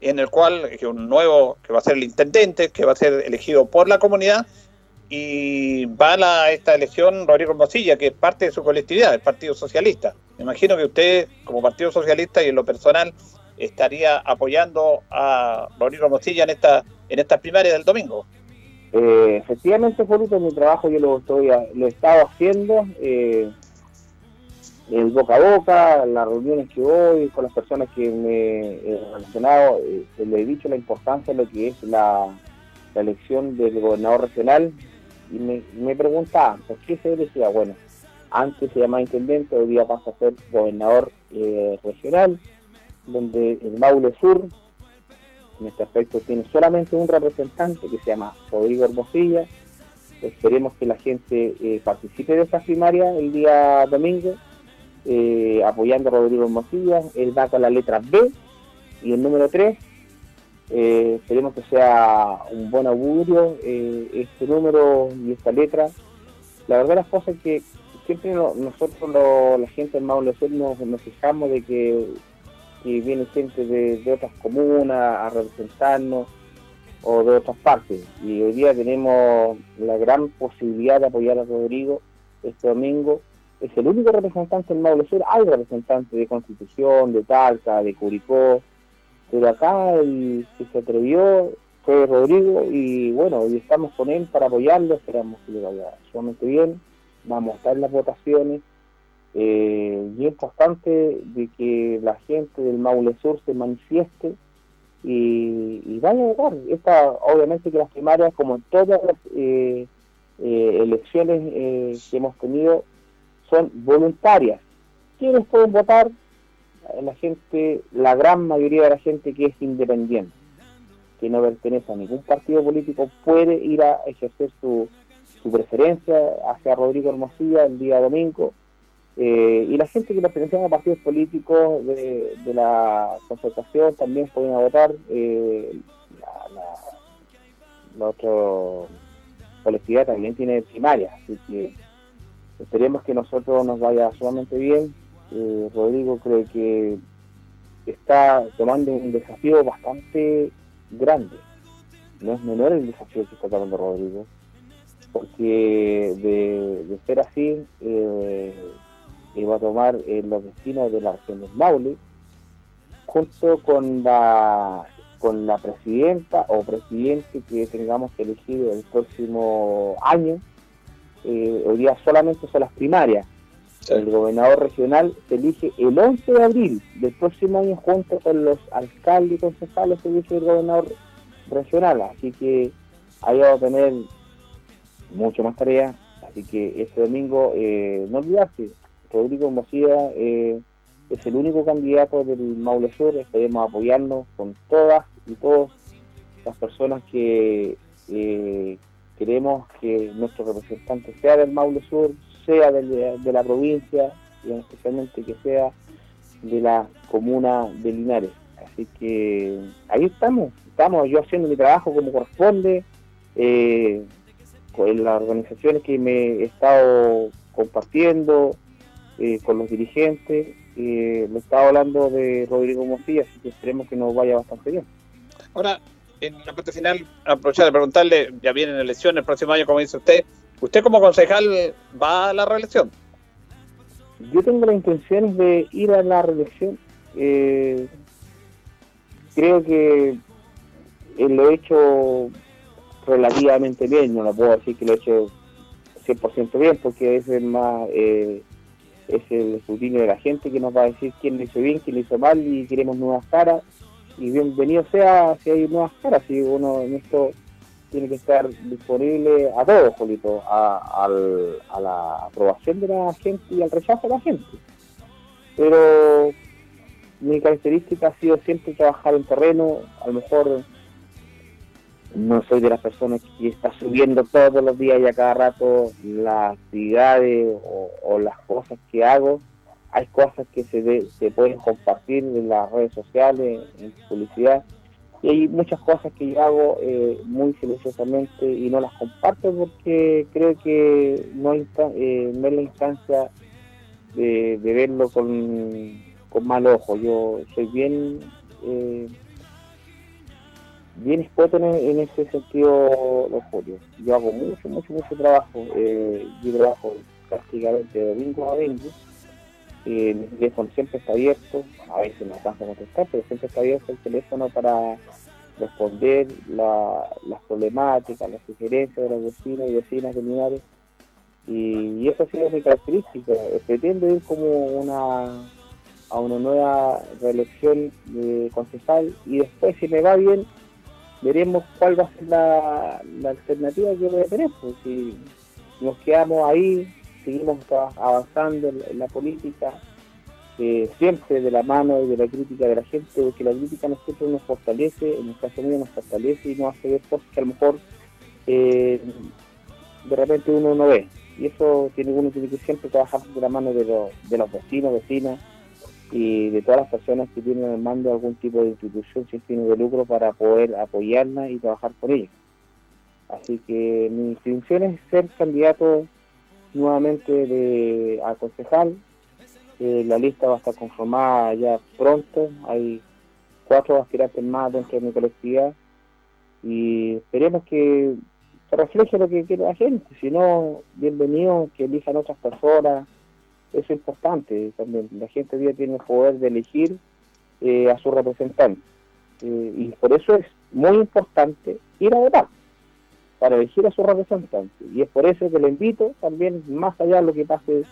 en el cual un nuevo, que va a ser el intendente, que va a ser elegido por la comunidad, y va a la- esta elección Rodrigo Mosilla, que es parte de su colectividad, el Partido Socialista. Me imagino que usted, como Partido Socialista y en lo personal, estaría apoyando a Rodrigo Mosilla en esta en estas primarias del domingo. Eh, efectivamente, Julito, mi trabajo yo lo estoy lo he estado haciendo eh, el boca a boca, las reuniones que voy con las personas que me he relacionado, eh, le he dicho la importancia de lo que es la, elección del gobernador regional y me, me preguntaban, ¿por qué se decía? Bueno, antes se llamaba intendente, hoy día pasa a ser gobernador eh, regional, donde el Maule Sur en este aspecto tiene solamente un representante que se llama Rodrigo Hermosilla. Esperemos que la gente eh, participe de estas primarias el día domingo, eh, apoyando a Rodrigo Hermosilla. Él va con la letra B y el número 3. Eh, esperemos que sea un buen augurio este número y esta letra. La verdad las cosas es que siempre no- nosotros lo- la gente del Maule Sur nos, nos fijamos de que que viene gente de, de otras comunas a representarnos o de otras partes. Y hoy día tenemos la gran posibilidad de apoyar a Rodrigo este domingo. Es el único representante del Maule Sur. Hay representantes de Constitución, de Talca, de Curicó, pero acá el que se atrevió fue Rodrigo y bueno, hoy estamos con él para apoyarlo. Esperamos que le vaya sumamente bien. Vamos a estar en las votaciones. Eh, y es importante de que la gente del Maule Sur se manifieste y, y vaya a votar. Esta, obviamente que las primarias, como en todas las eh, eh, elecciones eh, que hemos tenido, son voluntarias. ¿Quiénes pueden votar? La gente, la gran mayoría de la gente que es independiente, que no pertenece a ningún partido político, puede ir a ejercer su, su preferencia hacia Rodrigo Hermosilla el día domingo. Eh, y la gente que pertenece a partidos políticos de, la concertación también pueden votar. Eh, la, la, la otra colectividad también tiene primaria, así que esperemos que nosotros nos vaya sumamente bien. Eh, Rodrigo creo que está tomando un desafío bastante grande. No es menor el desafío que está tomando Rodrigo, porque de, de ser así, eh, va a tomar eh, los destinos de la región del Maule, junto con la con la presidenta o presidente que tengamos que elegir el próximo año. Eh, hoy día solamente son las primarias. El gobernador regional se elige el 11 de abril del próximo año junto con los alcaldes y concejales se elige el gobernador regional. Así que ahí vamos a tener mucho más tarea. Así que este domingo, eh, no olvidarse, Rodrigo Mocía eh, es el único candidato del Maule Sur. Esperemos apoyarnos con todas y todas las personas que eh, queremos que nuestro representante sea del Maule Sur, sea de la provincia y especialmente que sea de la comuna de Linares. Así que ahí estamos, estamos yo haciendo mi trabajo como corresponde, eh, con las organizaciones que me he estado compartiendo, eh, con los dirigentes, eh, lo estaba hablando de Rodrigo Mosilla, así que esperemos que nos vaya bastante bien. Ahora, en la parte final, aprovechar de preguntarle, ya vienen elecciones el próximo año, como dice usted, ¿usted como concejal va a la reelección? Yo tengo la intención de ir a la reelección. Eh, creo que lo he hecho relativamente bien, no lo puedo decir que lo he hecho 100% bien, porque es el más eh, es el escrutinio de la gente que nos va a decir quién lo hizo bien, quién lo hizo mal y queremos nuevas caras. Y bienvenido sea si hay nuevas caras, si uno en esto tiene que estar disponible a todos, Jolito, a, al- a la aprobación de la gente y al rechazo de la gente. Pero mi característica ha sido siempre trabajar en terreno, a lo mejor no soy de las personas que está subiendo todos los días y a cada rato las actividades o, las cosas que hago. Hay cosas que se, se pueden compartir en las redes sociales, en publicidad, y hay muchas cosas que yo hago eh, muy silenciosamente y no las comparto porque creo que no, eh, no es la instancia de, de verlo con, con mal ojo. Yo soy bien eh, bien expuesto en, en ese sentido, los Julio. Yo hago mucho, mucho, mucho trabajo. Eh, yo trabajo prácticamente domingo a domingo. Eh, mi teléfono siempre está abierto, a veces no alcanza a contestar, pero siempre está abierto el teléfono para responder la- las problemáticas, las sugerencias de los vecinos y vecinas de. Y, eso ha sido mi característica. Eh, Pretendo ir como una a una nueva reelección de concejal y después si me va bien veremos cuál va a ser la, la alternativa que voy a tener. Pues si nos quedamos ahí, seguimos avanzando en, la política, eh, siempre de la mano y de la crítica de la gente, porque la crítica nosotros nos fortalece, en el caso mío nos fortalece y nos hace ver cosas que a lo mejor eh, de repente uno no ve. Y eso tiene uno tiene que siempre trabajar de la mano de los, de los vecinos, vecinas y de todas las personas que tienen al mando algún tipo de institución sin fines de lucro para poder apoyarla y trabajar por ella. Así que mi intención es ser candidato nuevamente de, a concejal. Eh, la lista va a estar conformada ya pronto. Hay cuatro aspirantes más dentro de mi colectividad y esperemos que refleje lo que quiere la gente. Si no, bienvenido que elijan otras personas. Es importante también. La gente hoy día tiene el poder de elegir eh, a su representante. Eh, y por eso es muy importante ir a votar para elegir a su representante. Y es por eso que le invito también, más allá de lo que pase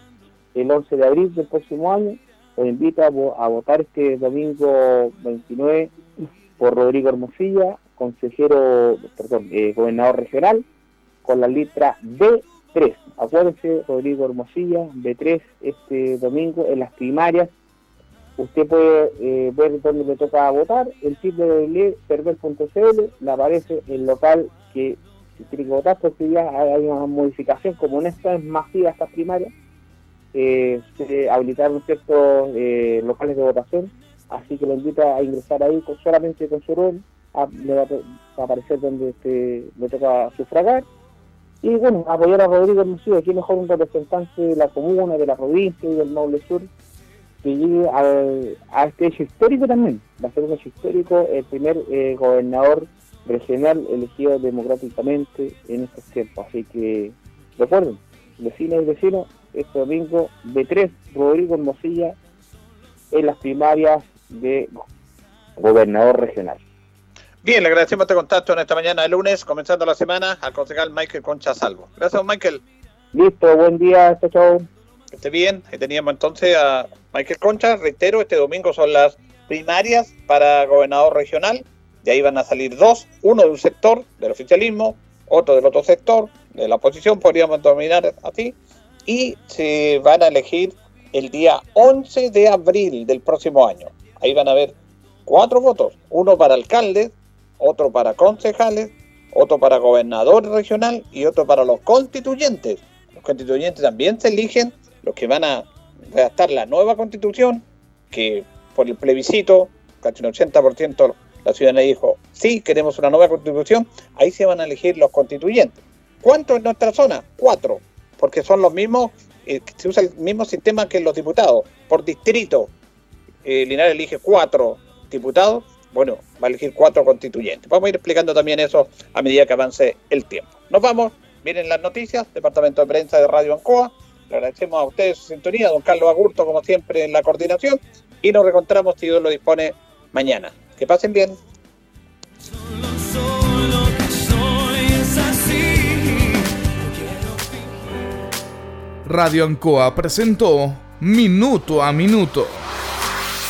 el 11 de abril del próximo año, los invito a, a votar este domingo 29 por Rodrigo Hermosilla, consejero, perdón, eh, gobernador regional, con la letra B3. Acuérdense, Rodrigo Hermosilla, B3 este domingo en las primarias. Usted puede eh, ver dónde le toca votar, el www.perver.cl, le aparece el local que tiene que votar, porque ya hay una modificación, como en esta es masiva estas primarias, eh, se habilitaron ciertos eh, locales de votación, así que lo invito a ingresar ahí solamente con su rol, a- le va a, va a aparecer donde este, le toca sufragar, y bueno, apoyar a Rodrigo Hermosillo, aquí mejor un representante de la comuna, de la provincia y del Maule Sur, que llegue a este hecho histórico también, va a ser un hecho histórico, el primer eh, gobernador regional elegido democráticamente en estos tiempos, así que recuerden, vecinos y vecinos, este domingo B3, Rodrigo Hermosilla, en las primarias de gobernador regional. Bien, le agradecemos este contacto en esta mañana de lunes, comenzando la semana, al concejal Michael Concha Salvo. Gracias, Michael. Listo, buen día, chao, chao. Que esté bien. Ahí teníamos entonces a Michael Concha. Reitero, este domingo son las primarias para gobernador regional. De ahí van a salir dos, uno de un sector del oficialismo, otro del otro sector, de la oposición, podríamos dominar así, y se van a elegir el día 11 de abril del próximo año. Ahí van a haber cuatro votos, uno para alcaldes, otro para concejales, otro para gobernador regional y otro para los constituyentes. Los constituyentes también se eligen los que van a redactar la nueva constitución, que por el plebiscito, casi un 80% la ciudadanía dijo, sí, queremos una nueva constitución, ahí se van a elegir los constituyentes. ¿Cuántos en nuestra zona? Cuatro, porque son los mismos, eh, se usa el mismo sistema que los diputados, por distrito. Eh, Linares elige cuatro diputados, bueno, va a elegir cuatro constituyentes. Vamos a ir explicando también eso a medida que avance el tiempo. Nos vamos, miren las noticias, Departamento de Prensa de Radio Ancoa. Le agradecemos a ustedes su sintonía, don Carlos Agurto, como siempre, en la coordinación. Y nos reencontramos, si Dios lo dispone, mañana. Que pasen bien. Radio Ancoa presentó Minuto a Minuto.